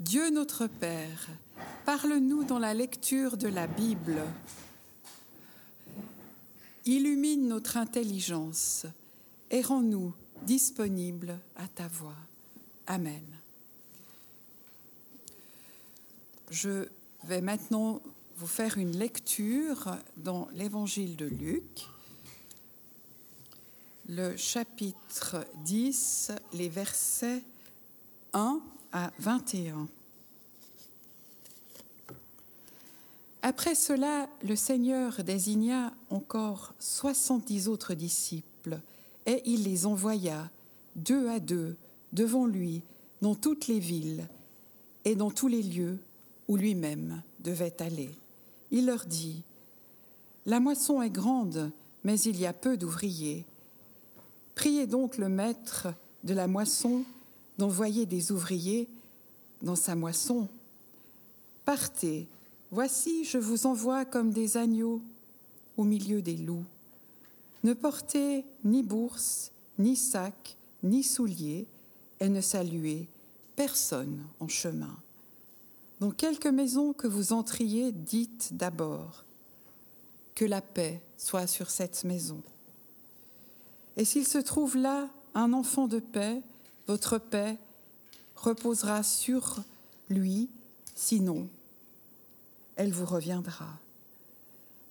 Dieu notre Père, parle-nous dans la lecture de la Bible. Illumine notre intelligence et rends-nous disponibles à ta voix. Amen. Je vais maintenant vous faire une lecture dans l'évangile de Luc, le chapitre 10, les versets 1 à 21. Après cela, le Seigneur désigna encore soixante-dix autres disciples, et il les envoya, deux à deux, devant lui, dans toutes les villes et dans tous les lieux où lui-même devait aller. Il leur dit, La moisson est grande, mais il y a peu d'ouvriers. Priez donc le maître de la moisson d'envoyer des ouvriers dans sa moisson. Partez, voici, je vous envoie comme des agneaux au milieu des loups. Ne portez ni bourse, ni sac, ni souliers, et ne saluez personne en chemin. Dans quelque maison que vous entriez, dites d'abord que la paix soit sur cette maison. Et s'il se trouve là un enfant de paix, votre paix reposera sur lui, sinon elle vous reviendra.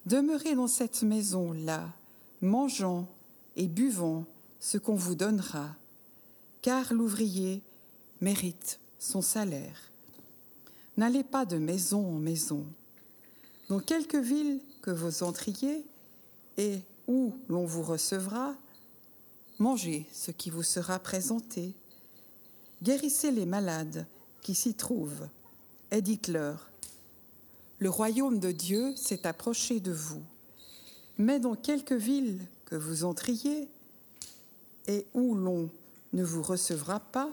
Demeurez dans cette maison-là, mangeant et buvant ce qu'on vous donnera, car l'ouvrier mérite son salaire. N'allez pas de maison en maison. Dans quelque ville que vous entriez et où l'on vous recevra, mangez ce qui vous sera présenté Guérissez les malades qui s'y trouvent et dites-leur, le royaume de Dieu s'est approché de vous. Mais dans quelque ville que vous entriez et où l'on ne vous recevra pas,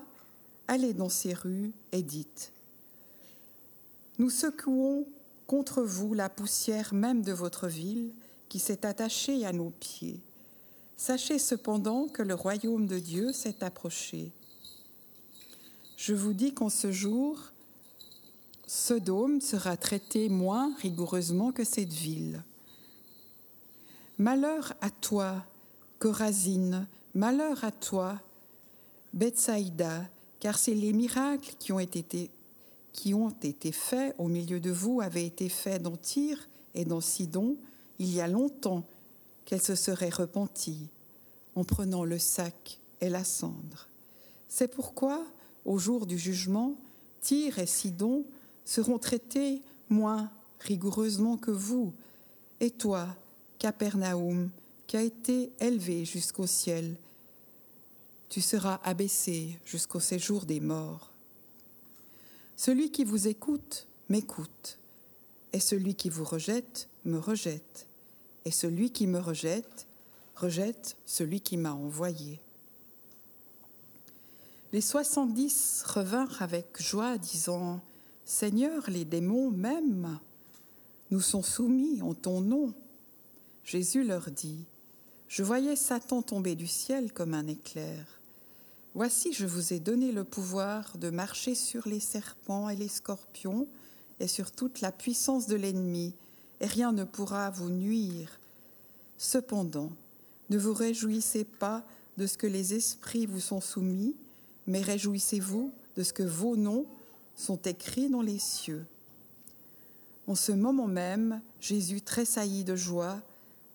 allez dans ces rues et dites, nous secouons contre vous la poussière même de votre ville qui s'est attachée à nos pieds. Sachez cependant que le royaume de Dieu s'est approché. Je vous dis qu'en ce jour, Sodome sera traité moins rigoureusement que cette ville. Malheur à toi, Corazine, malheur à toi, Bethsaïda, car c'est les miracles qui ont été, qui ont été faits au milieu de vous avaient été faits dans Tyr et dans Sidon il y a longtemps qu'elle se serait repentie en prenant le sac et la cendre. C'est pourquoi au jour du jugement, Tyr et Sidon seront traités moins rigoureusement que vous, et toi, Capernaum, qui a été élevé jusqu'au ciel, tu seras abaissé jusqu'au séjour des morts. Celui qui vous écoute m'écoute, et celui qui vous rejette me rejette, et celui qui me rejette rejette celui qui m'a envoyé. Les soixante-dix revinrent avec joie, disant Seigneur, les démons même nous sont soumis en ton nom. Jésus leur dit Je voyais Satan tomber du ciel comme un éclair. Voici, je vous ai donné le pouvoir de marcher sur les serpents et les scorpions et sur toute la puissance de l'ennemi, et rien ne pourra vous nuire. Cependant, ne vous réjouissez pas de ce que les esprits vous sont soumis, mais réjouissez-vous de ce que vos noms sont écrits dans les cieux. En ce moment même, Jésus tressaillit de joie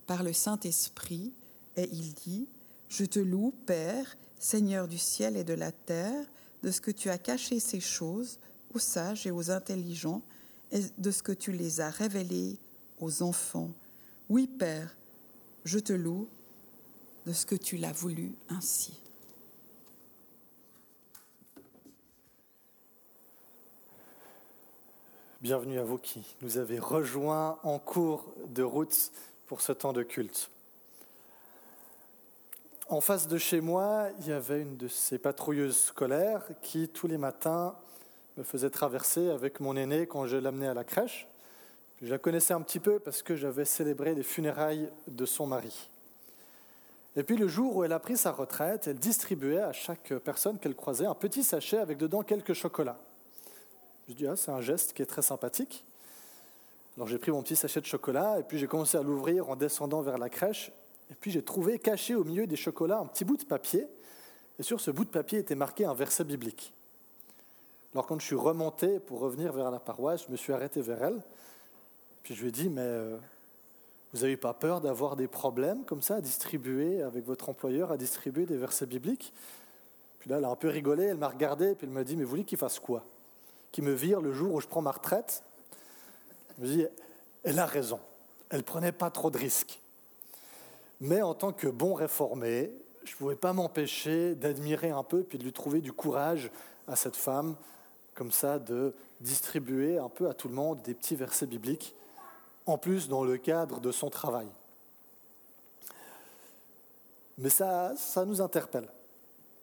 par le Saint-Esprit, et il dit, Je te loue, Père, Seigneur du ciel et de la terre, de ce que tu as caché ces choses aux sages et aux intelligents, et de ce que tu les as révélées aux enfants. Oui, Père, je te loue de ce que tu l'as voulu ainsi. Bienvenue à vous qui nous avez rejoints en cours de route pour ce temps de culte. En face de chez moi, il y avait une de ces patrouilleuses scolaires qui, tous les matins, me faisait traverser avec mon aîné quand je l'amenais à la crèche. Je la connaissais un petit peu parce que j'avais célébré les funérailles de son mari. Et puis le jour où elle a pris sa retraite, elle distribuait à chaque personne qu'elle croisait un petit sachet avec dedans quelques chocolats. Je dis, ah, c'est un geste qui est très sympathique. Alors j'ai pris mon petit sachet de chocolat et puis j'ai commencé à l'ouvrir en descendant vers la crèche. Et puis j'ai trouvé caché au milieu des chocolats un petit bout de papier. Et sur ce bout de papier était marqué un verset biblique. Alors quand je suis remonté pour revenir vers la paroisse, je me suis arrêté vers elle. Puis je lui ai dit, mais euh, vous n'avez pas peur d'avoir des problèmes comme ça à distribuer avec votre employeur, à distribuer des versets bibliques? Puis là, elle a un peu rigolé, elle m'a regardé, puis elle m'a dit, mais vous voulez qu'il fasse quoi? Qui me vire le jour où je prends ma retraite. Je me dis, elle a raison. Elle prenait pas trop de risques. Mais en tant que bon réformé, je ne pouvais pas m'empêcher d'admirer un peu puis de lui trouver du courage à cette femme, comme ça, de distribuer un peu à tout le monde des petits versets bibliques, en plus dans le cadre de son travail. Mais ça, ça nous interpelle.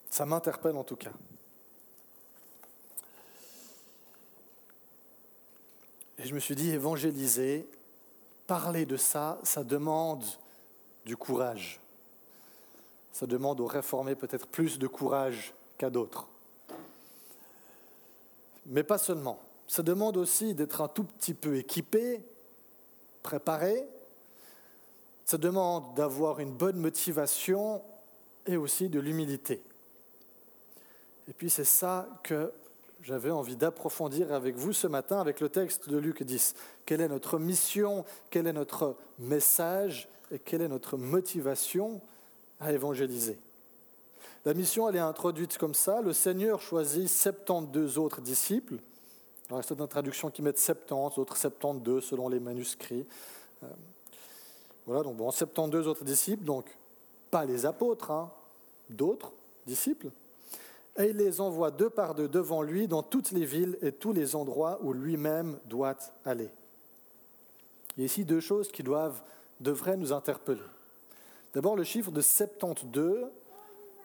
Ça m'interpelle en tout cas. Et je me suis dit, évangéliser, parler de ça, ça demande du courage. Ça demande aux réformés peut-être plus de courage qu'à d'autres. Mais pas seulement. Ça demande aussi d'être un tout petit peu équipé, préparé. Ça demande d'avoir une bonne motivation et aussi de l'humilité. Et puis c'est ça que j'avais envie d'approfondir avec vous ce matin avec le texte de Luc 10. Quelle est notre mission? Quel est notre message? Et quelle est notre motivation à évangéliser? La mission, elle est introduite comme ça. Le Seigneur choisit 72 autres disciples. Alors, c'est une traduction qui met 70, d'autres 72 selon les manuscrits. Euh, voilà, donc bon, 72 autres disciples, donc pas les apôtres, hein, d'autres disciples et il les envoie deux par deux devant lui dans toutes les villes et tous les endroits où lui-même doit aller. Il y a ici deux choses qui doivent, devraient nous interpeller. D'abord, le chiffre de 72,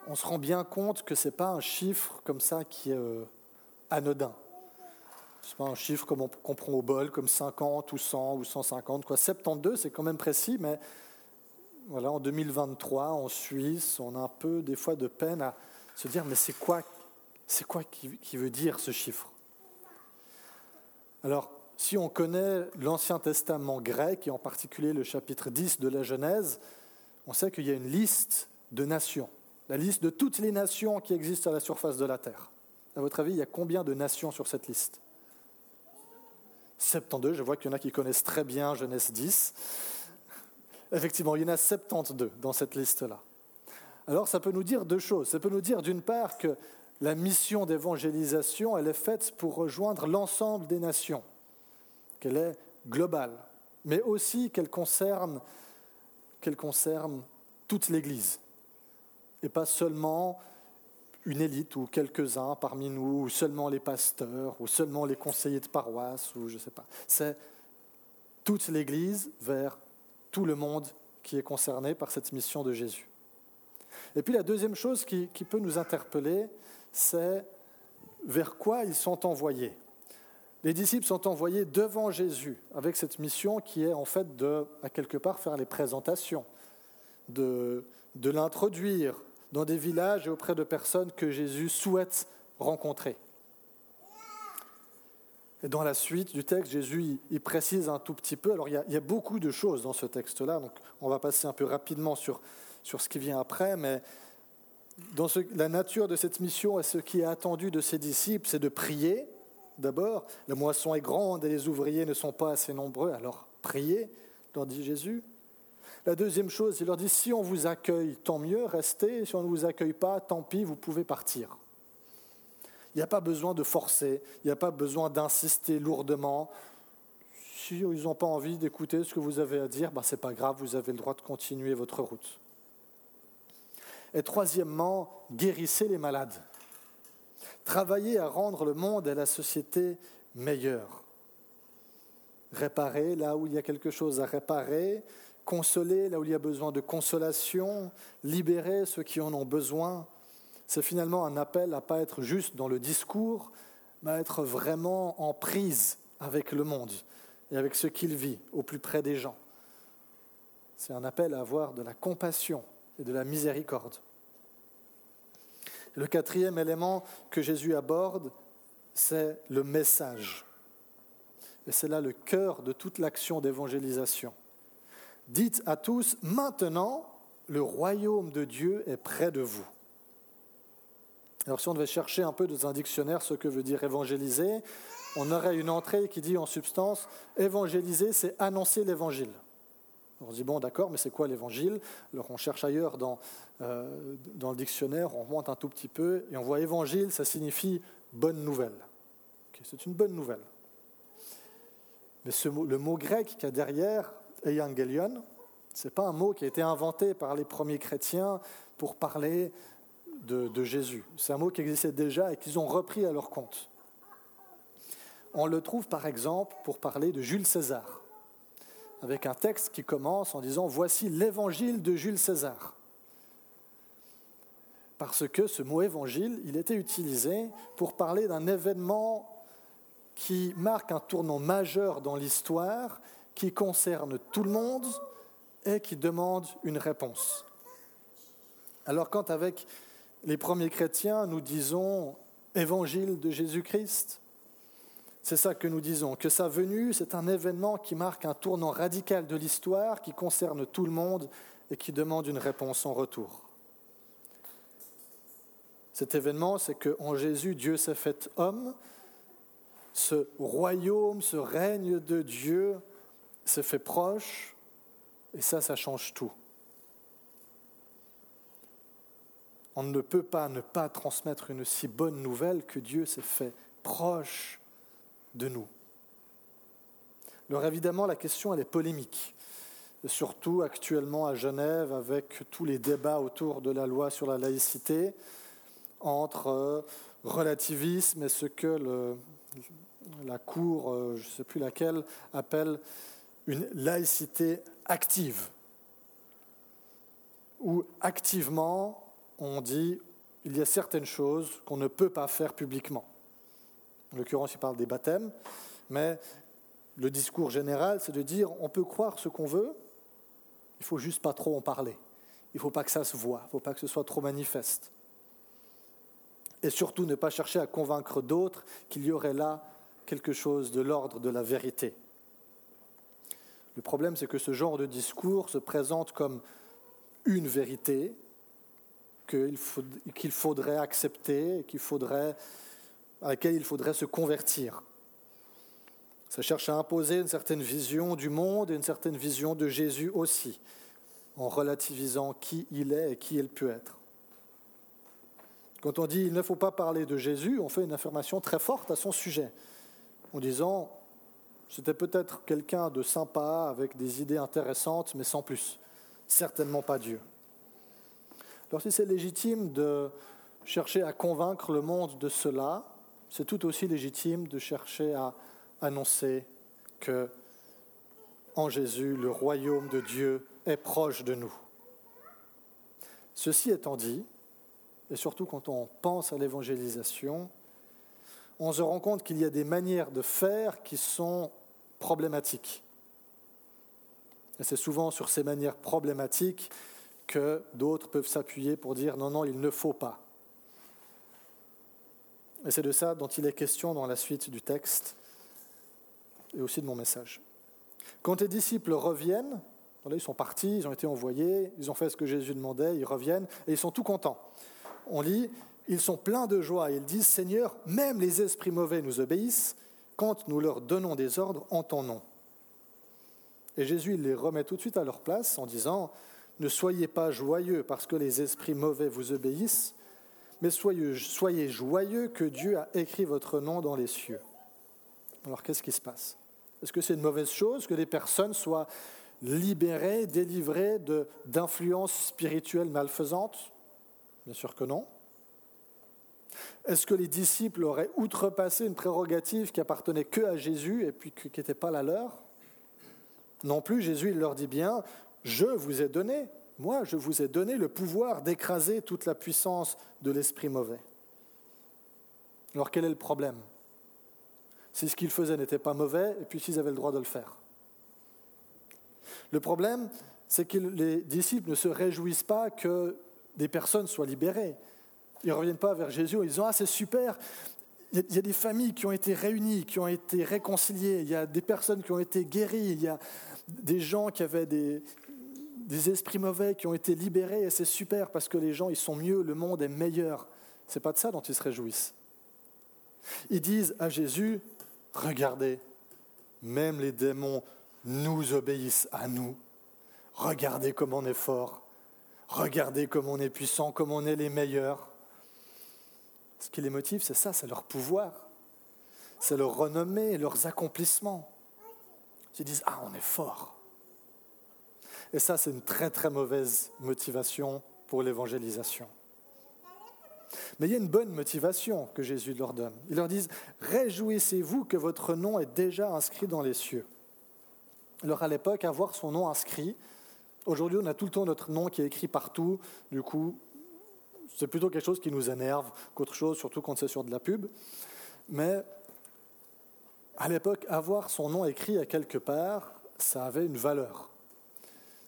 on se rend bien compte que ce n'est pas un chiffre comme ça qui est euh, anodin. Ce n'est pas un chiffre comme qu'on prend au bol, comme 50 ou 100 ou 150. Quoi. 72, c'est quand même précis, mais voilà, en 2023, en Suisse, on a un peu des fois de peine à, se dire, mais c'est quoi, c'est quoi qui, qui veut dire ce chiffre? Alors, si on connaît l'Ancien Testament grec, et en particulier le chapitre 10 de la Genèse, on sait qu'il y a une liste de nations, la liste de toutes les nations qui existent à la surface de la Terre. À votre avis, il y a combien de nations sur cette liste? 72, je vois qu'il y en a qui connaissent très bien Genèse 10. Effectivement, il y en a 72 dans cette liste-là. Alors ça peut nous dire deux choses. Ça peut nous dire d'une part que la mission d'évangélisation, elle est faite pour rejoindre l'ensemble des nations, qu'elle est globale, mais aussi qu'elle concerne, concerne toute l'Église, et pas seulement une élite ou quelques-uns parmi nous, ou seulement les pasteurs, ou seulement les conseillers de paroisse, ou je ne sais pas. C'est toute l'Église vers tout le monde qui est concerné par cette mission de Jésus. Et puis la deuxième chose qui, peut nous interpeller, c'est vers quoi ils sont envoyés. Les disciples sont envoyés devant Jésus avec cette mission qui est en fait de, à quelque part, faire les présentations, de, l'introduire dans des villages et auprès de personnes que Jésus souhaite rencontrer. Et dans la suite du texte, Jésus il précise un tout petit peu. Alors il y il y a beaucoup de choses dans ce texte-là, donc on va passer un peu rapidement sur, sur ce qui vient après, mais dans la nature de cette mission et ce qui est attendu de ses disciples, c'est de prier d'abord. La moisson est grande et les ouvriers ne sont pas assez nombreux, alors priez, leur dit Jésus. La deuxième chose, il leur dit, si on vous accueille, tant mieux, restez, si on ne vous accueille pas, tant pis, vous pouvez partir. Il n'y a pas besoin de forcer, il n'y a pas besoin d'insister lourdement. Si ils n'ont pas envie d'écouter ce que vous avez à dire, ben, ce n'est pas grave, vous avez le droit de continuer votre route. Et troisièmement, guérissez les malades. Travaillez à rendre le monde et la société meilleurs. réparer là où il y a quelque chose à réparer, consoler là où il y a besoin de consolation, libérer ceux qui en ont besoin. C'est finalement un appel à ne pas être juste dans le discours, mais à être vraiment en prise avec le monde et avec ce qu'il vit au plus près des gens. C'est un appel à avoir de la compassion et de la miséricorde. Le quatrième élément que Jésus aborde, c'est le message. Et c'est là le cœur de toute l'action d'évangélisation. Dites à tous, maintenant, le royaume de Dieu est près de vous. Alors si on devait chercher un peu dans un dictionnaire ce que veut dire évangéliser, on aurait une entrée qui dit en substance, évangéliser, c'est annoncer l'évangile. On se dit, bon, d'accord, mais c'est quoi l'évangile? Alors on cherche ailleurs dans, euh, dans le dictionnaire, on remonte un tout petit peu, et on voit évangile, ça signifie bonne nouvelle. c'est une bonne nouvelle. Mais le mot grec qu'il y a derrière, euangelion, ce n'est pas un mot qui a été inventé par les premiers chrétiens pour parler de Jésus. C'est un mot qui existait déjà et qu'ils ont repris à leur compte. On le trouve par exemple pour parler de Jules César avec un texte qui commence en disant Voici l'évangile de Jules César. Parce que ce mot évangile, il était utilisé pour parler d'un événement qui marque un tournant majeur dans l'histoire, qui concerne tout le monde et qui demande une réponse. Alors quand avec les premiers chrétiens, nous disons évangile de Jésus-Christ, c'est ça que nous disons, que sa venue, c'est un événement qui marque un tournant radical de l'histoire, qui concerne tout le monde et qui demande une réponse en retour. Cet événement, c'est qu'en Jésus, Dieu s'est fait homme, ce royaume, ce règne de Dieu s'est fait proche, et ça, ça change tout. On ne peut pas ne pas transmettre une si bonne nouvelle que Dieu s'est fait proche de nous. Alors évidemment, la question, elle est polémique, surtout actuellement à Genève avec tous les débats autour de la loi sur la laïcité, entre euh, relativisme et ce que la Cour, euh, je ne sais plus laquelle, appelle une laïcité active, où activement on dit il y a certaines choses qu'on ne peut pas faire publiquement. En l'occurrence, il parle des baptêmes, mais le discours général, c'est de dire on peut croire ce qu'on veut, il faut juste pas trop en parler. Il ne faut pas que ça se voit, il ne faut pas que ce soit trop manifeste. Et surtout ne pas chercher à convaincre d'autres qu'il y aurait là quelque chose de l'ordre de la vérité. Le problème, c'est que ce genre de discours se présente comme une vérité qu'il faudrait accepter, qu'il faudrait à laquelle il faudrait se convertir. Ça cherche à imposer une certaine vision du monde et une certaine vision de Jésus aussi, en relativisant qui il est et qui il peut être. Quand on dit il ne faut pas parler de Jésus, on fait une affirmation très forte à son sujet, en disant c'était peut-être quelqu'un de sympa, avec des idées intéressantes, mais sans plus. Certainement pas Dieu. Alors si c'est légitime de chercher à convaincre le monde de cela, c'est tout aussi légitime de chercher à annoncer que en Jésus, le royaume de Dieu est proche de nous. Ceci étant dit, et surtout quand on pense à l'évangélisation, on se rend compte qu'il y a des manières de faire qui sont problématiques. Et c'est souvent sur ces manières problématiques que d'autres peuvent s'appuyer pour dire non, non, il ne faut pas. Et c'est de ça dont il est question dans la suite du texte et aussi de mon message. Quand les disciples reviennent, ils sont partis, ils ont été envoyés, ils ont fait ce que Jésus demandait, ils reviennent et ils sont tout contents. On lit, ils sont pleins de joie et ils disent, Seigneur, même les esprits mauvais nous obéissent quand nous leur donnons des ordres en ton nom. Et Jésus les remet tout de suite à leur place en disant, ne soyez pas joyeux parce que les esprits mauvais vous obéissent, mais soyez, joyeux que Dieu a écrit votre nom dans les cieux. Alors qu'est-ce qui se passe? Est-ce que c'est une mauvaise chose que les personnes soient libérées, délivrées d'influences spirituelles malfaisantes? Bien sûr que non. Est-ce que les disciples auraient outrepassé une prérogative qui appartenait que à Jésus et puis qui n'était pas la leur? Non plus, Jésus leur dit bien, je vous ai donné, moi je vous ai donné le pouvoir d'écraser toute la puissance de l'esprit mauvais. Alors quel est le problème? Si ce qu'ils faisaient n'était pas mauvais et puis s'ils avaient le droit de le faire. Le problème, c'est que les disciples ne se réjouissent pas que des personnes soient libérées. Ils ne reviennent pas vers Jésus en disant Ah, c'est super, il y, a des familles qui ont été réunies, qui ont été réconciliées, il y a des personnes qui ont été guéries, il y a des gens qui avaient des, des esprits mauvais qui ont été libérés, et c'est super parce que les gens, ils sont mieux, le monde est meilleur. Ce n'est pas de ça dont ils se réjouissent. Ils disent à Jésus, regardez, même les démons nous obéissent à nous. Regardez comme on est fort. Regardez comme on est puissant, comme on est les meilleurs. Ce qui les motive, c'est ça, c'est leur pouvoir, c'est leur renommée, leurs accomplissements. Ils disent, ah, on est fort. Et ça, c'est une très très mauvaise motivation pour l'évangélisation. Mais il y a une bonne motivation que Jésus leur donne. Il leur dit, réjouissez-vous que votre nom est déjà inscrit dans les cieux. Alors à l'époque, avoir son nom inscrit, aujourd'hui on a tout le temps notre nom qui est écrit partout, du coup c'est plutôt quelque chose qui nous énerve qu'autre chose, surtout quand c'est sur de la pub. Mais à l'époque, avoir son nom écrit à quelque part, ça avait une valeur.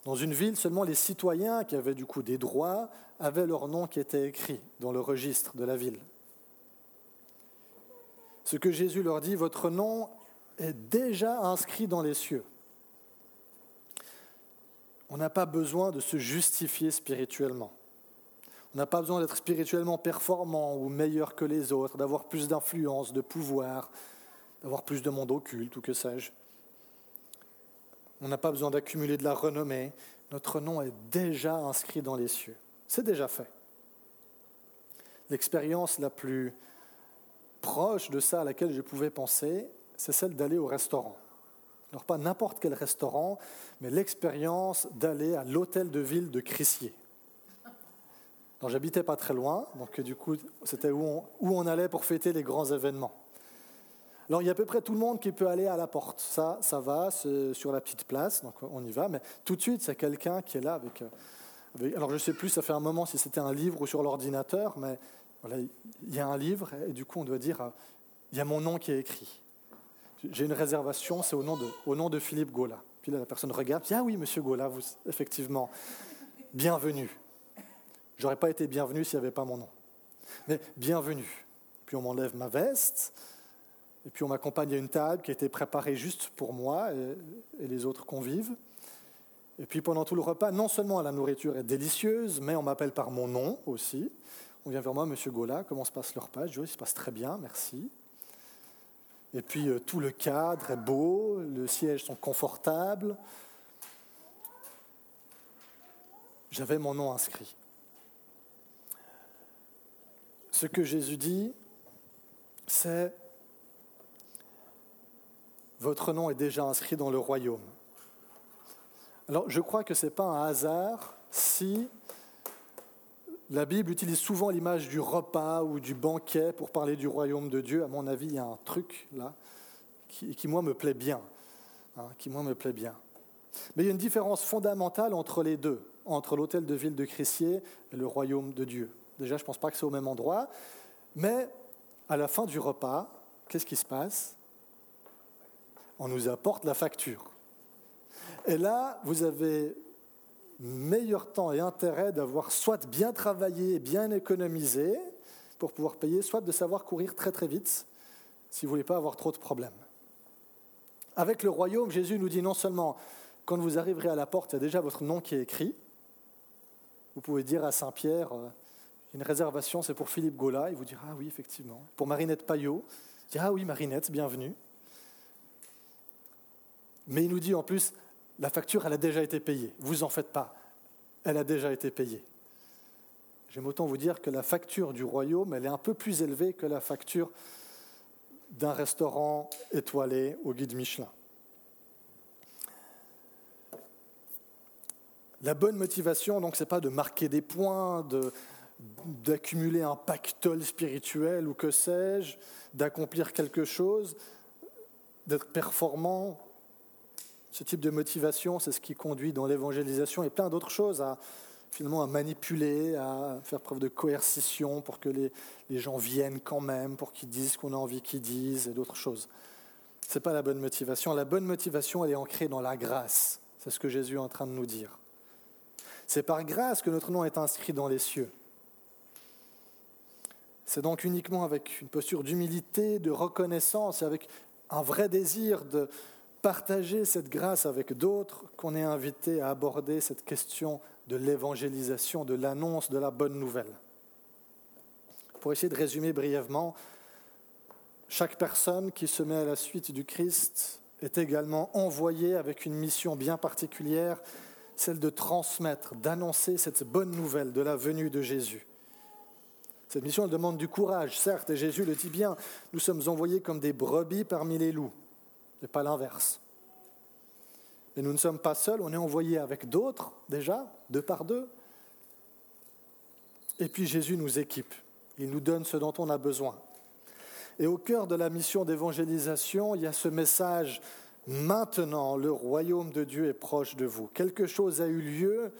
Dans une ville, seulement les citoyens qui avaient du coup des droits avaient leur nom qui était écrit dans le registre de la ville. Ce que Jésus leur dit, votre nom est déjà inscrit dans les cieux. On n'a pas besoin de se justifier spirituellement. On n'a pas besoin d'être spirituellement performant ou meilleur que les autres, d'avoir plus d'influence, de pouvoir, d'avoir plus de monde occulte ou que sais-je. On n'a pas besoin d'accumuler de la renommée. Notre nom est déjà inscrit dans les cieux. C'est déjà fait. L'expérience la plus proche de ça à laquelle je pouvais penser, c'est celle d'aller au restaurant. Alors pas n'importe quel restaurant, mais l'expérience d'aller à l'hôtel de ville de Crissier. J'habitais pas très loin, donc du coup, c'était où on allait pour fêter les grands événements. Alors, il y a à peu près tout le monde qui peut aller à la porte. Ça, ça va, sur la petite place, donc on y va. Mais tout de suite, c'est quelqu'un qui est là avec, avec, Alors, je ne sais plus, ça fait un moment si c'était un livre ou sur l'ordinateur, mais voilà, il y a un livre, et du coup, on doit dire il y a mon nom qui est écrit. J'ai une réservation, c'est au, nom de, au nom de Philippe Gaula. Puis là, la personne regarde, dit Ah oui, monsieur Gaula, vous, effectivement, bienvenue. J'aurais pas été bienvenu s'il n'y avait pas mon nom. Mais bienvenue. Puis on m'enlève ma veste, et puis on m'accompagne à une table qui a été préparée juste pour moi et, les autres convives. Et puis pendant tout le repas, non seulement la nourriture est délicieuse, mais on m'appelle par mon nom aussi. On vient vers moi, Monsieur Gola, comment se passe le repas? Je dis, il se passe très bien, merci. Et puis euh, tout le cadre est beau, les sièges sont confortables. J'avais mon nom inscrit. Ce que Jésus dit, c'est Votre nom est déjà inscrit dans le royaume. Alors je crois que ce n'est pas un hasard si la Bible utilise souvent l'image du repas ou du banquet pour parler du royaume de Dieu. À mon avis, il y a un truc là qui, moi, me plaît bien. Hein, qui, moi, plaît bien. Mais il y a une différence fondamentale entre les deux, entre l'hôtel de ville de Crissier et le royaume de Dieu. Déjà, je ne pense pas que c'est au même endroit. Mais à la fin du repas, qu'est-ce qui se passe? On nous apporte la facture. Et là, vous avez meilleur temps et intérêt d'avoir soit bien travaillé, bien économisé pour pouvoir payer, soit de savoir courir très très vite si vous ne voulez pas avoir trop de problèmes. Avec le royaume, Jésus nous dit non seulement quand vous arriverez à la porte, il y a déjà votre nom qui est écrit. Vous pouvez dire à Saint-Pierre, euh, une réservation, c'est pour Philippe Gola. Il vous dira Ah oui, effectivement. Pour Marinette Payot, il dira Ah oui, Marinette, bienvenue. Mais il nous dit en plus La facture, elle a déjà été payée. Vous en faites pas. Elle a déjà été payée. J'aime autant vous dire que la facture du royaume, elle est un peu plus élevée que la facture d'un restaurant étoilé au guide Michelin. La bonne motivation, donc, c'est pas de marquer des points, de, d'accumuler un pactole spirituel ou que sais-je, d'accomplir quelque chose, d'être performant. Ce type de motivation, c'est ce qui conduit dans l'évangélisation et plein d'autres choses à finalement manipuler, à faire preuve de coercition pour que les, les gens viennent quand même, pour qu'ils disent ce qu'on a envie qu'ils disent et d'autres choses. Ce n'est pas la bonne motivation. La bonne motivation, elle est ancrée dans la grâce. C'est ce que Jésus est en train de nous dire. C'est par grâce que notre nom est inscrit dans les cieux. C'est donc uniquement avec une posture d'humilité, de reconnaissance et avec un vrai désir de partager cette grâce avec d'autres qu'on est invité à aborder cette question de l'évangélisation, de l'annonce de la bonne nouvelle. Pour essayer de résumer brièvement, chaque personne qui se met à la suite du Christ est également envoyée avec une mission bien particulière, celle de transmettre, d'annoncer cette bonne nouvelle de la venue de Jésus. Cette mission elle demande du courage, certes, et Jésus le dit bien, nous sommes envoyés comme des brebis parmi les loups, et pas l'inverse. Mais nous ne sommes pas seuls, on est envoyés avec d'autres déjà, deux par deux. Et puis Jésus nous équipe, il nous donne ce dont on a besoin. Et au cœur de la mission d'évangélisation, il y a ce message, maintenant le royaume de Dieu est proche de vous. Quelque chose a eu lieu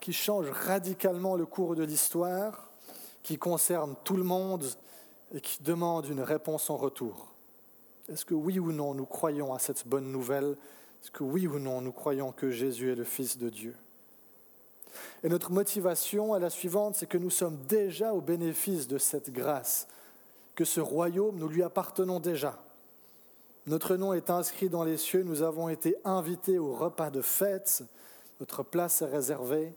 qui change radicalement le cours de l'histoire, qui concerne tout le monde et qui demande une réponse en retour. Est-ce que oui ou non nous croyons à cette bonne nouvelle? Est-ce que oui ou non, nous croyons que Jésus est le Fils de Dieu? Et notre motivation est la suivante, c'est que nous sommes déjà au bénéfice de cette grâce, que ce royaume, nous lui appartenons déjà. Notre nom est inscrit dans les cieux, nous avons été invités au repas de fête, notre place est réservée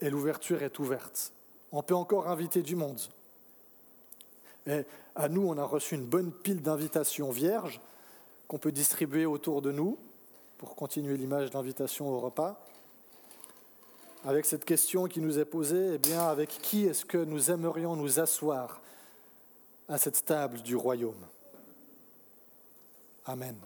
et l'ouverture est ouverte. On peut encore inviter du monde. Et à nous, on a reçu une bonne pile d'invitations vierges, qu'on peut distribuer autour de nous pour continuer l'image d'invitation au repas. Avec cette question qui nous est posée, eh bien, avec qui est-ce que nous aimerions nous asseoir à cette table du royaume? Amen.